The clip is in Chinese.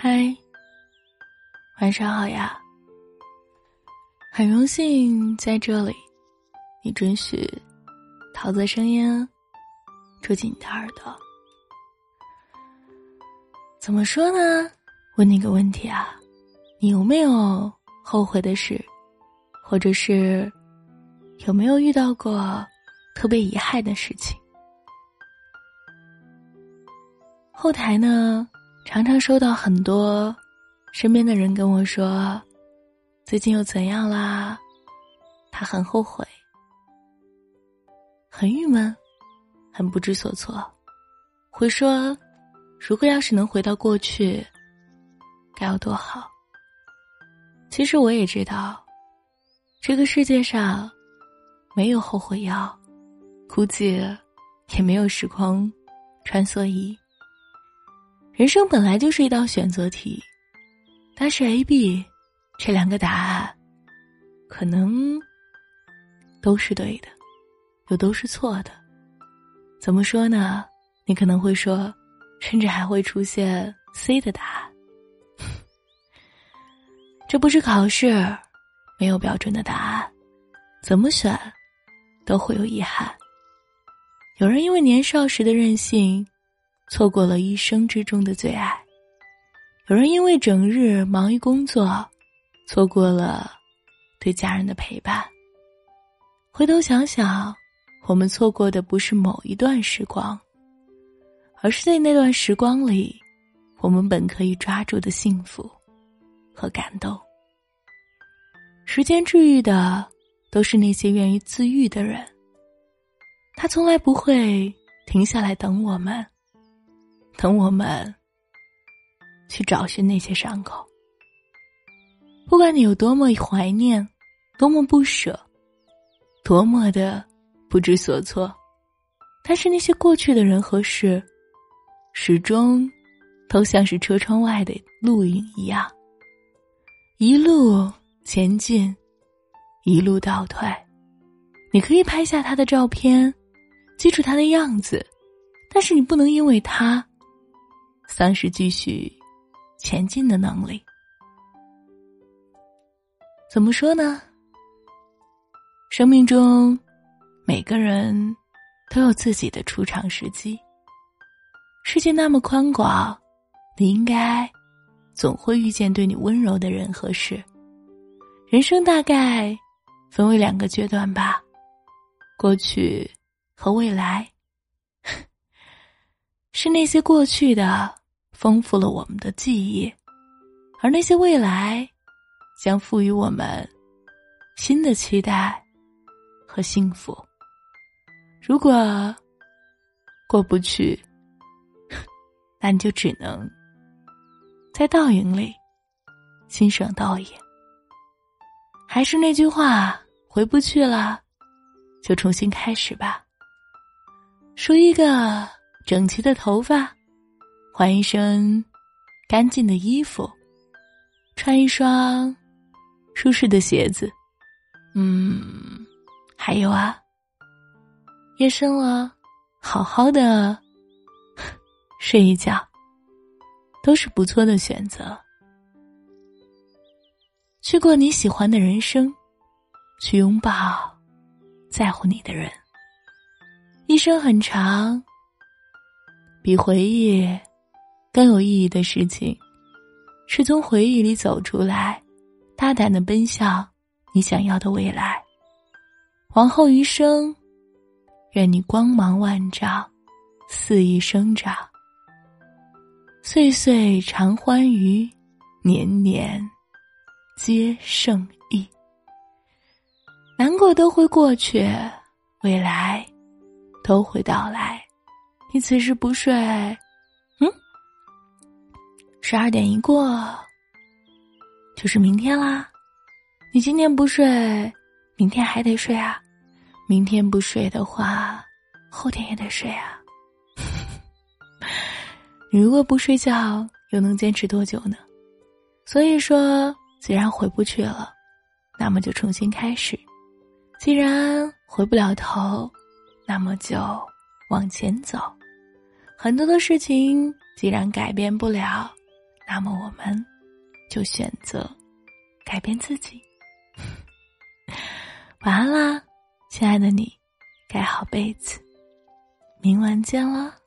嗨，晚上好呀！很荣幸在这里，你准许桃子声音住进你的耳朵。怎么说呢？问你个问题啊，你有没有后悔的事，或者是有没有遇到过特别遗憾的事情？后台呢？常常收到很多身边的人跟我说，最近又怎样啦？他很后悔，很郁闷，很不知所措，会说，如果要是能回到过去，该有多好。其实我也知道，这个世界上没有后悔药，估计也没有时光穿梭仪。人生本来就是一道选择题，但是 A、B 这两个答案，可能都是对的，又都是错的。怎么说呢？你可能会说，甚至还会出现 C 的答案。这不是考试，没有标准的答案，怎么选都会有遗憾。有人因为年少时的任性。错过了一生之中的最爱，有人因为整日忙于工作，错过了对家人的陪伴。回头想想，我们错过的不是某一段时光，而是在那段时光里，我们本可以抓住的幸福和感动。时间治愈的，都是那些愿意自愈的人。他从来不会停下来等我们。等我们去找寻那些伤口，不管你有多么怀念，多么不舍，多么的不知所措，但是那些过去的人和事，始终都像是车窗外的路影一样，一路前进，一路倒退。你可以拍下他的照片，记住他的样子，但是你不能因为他。丧失继续前进的能力。怎么说呢？生命中每个人都有自己的出场时机。世界那么宽广，你应该总会遇见对你温柔的人和事。人生大概分为两个阶段吧：过去和未来。是那些过去的。丰富了我们的记忆，而那些未来，将赋予我们新的期待和幸福。如果过不去，那你就只能在倒影里欣赏倒影。还是那句话，回不去了，就重新开始吧。梳一个整齐的头发。换一身干净的衣服，穿一双舒适的鞋子，嗯，还有啊，夜深了，好好的 睡一觉，都是不错的选择。去过你喜欢的人生，去拥抱在乎你的人。一生很长，比回忆。更有意义的事情，是从回忆里走出来，大胆的奔向你想要的未来。往后余生，愿你光芒万丈，肆意生长。岁岁常欢愉，年年皆胜意。难过都会过去，未来都会到来。你此时不睡。十二点一过，就是明天啦。你今天不睡，明天还得睡啊。明天不睡的话，后天也得睡啊。你如果不睡觉，又能坚持多久呢？所以说，既然回不去了，那么就重新开始；既然回不了头，那么就往前走。很多的事情，既然改变不了。那么我们就选择改变自己。晚安啦，亲爱的你，盖好被子，明晚见啦。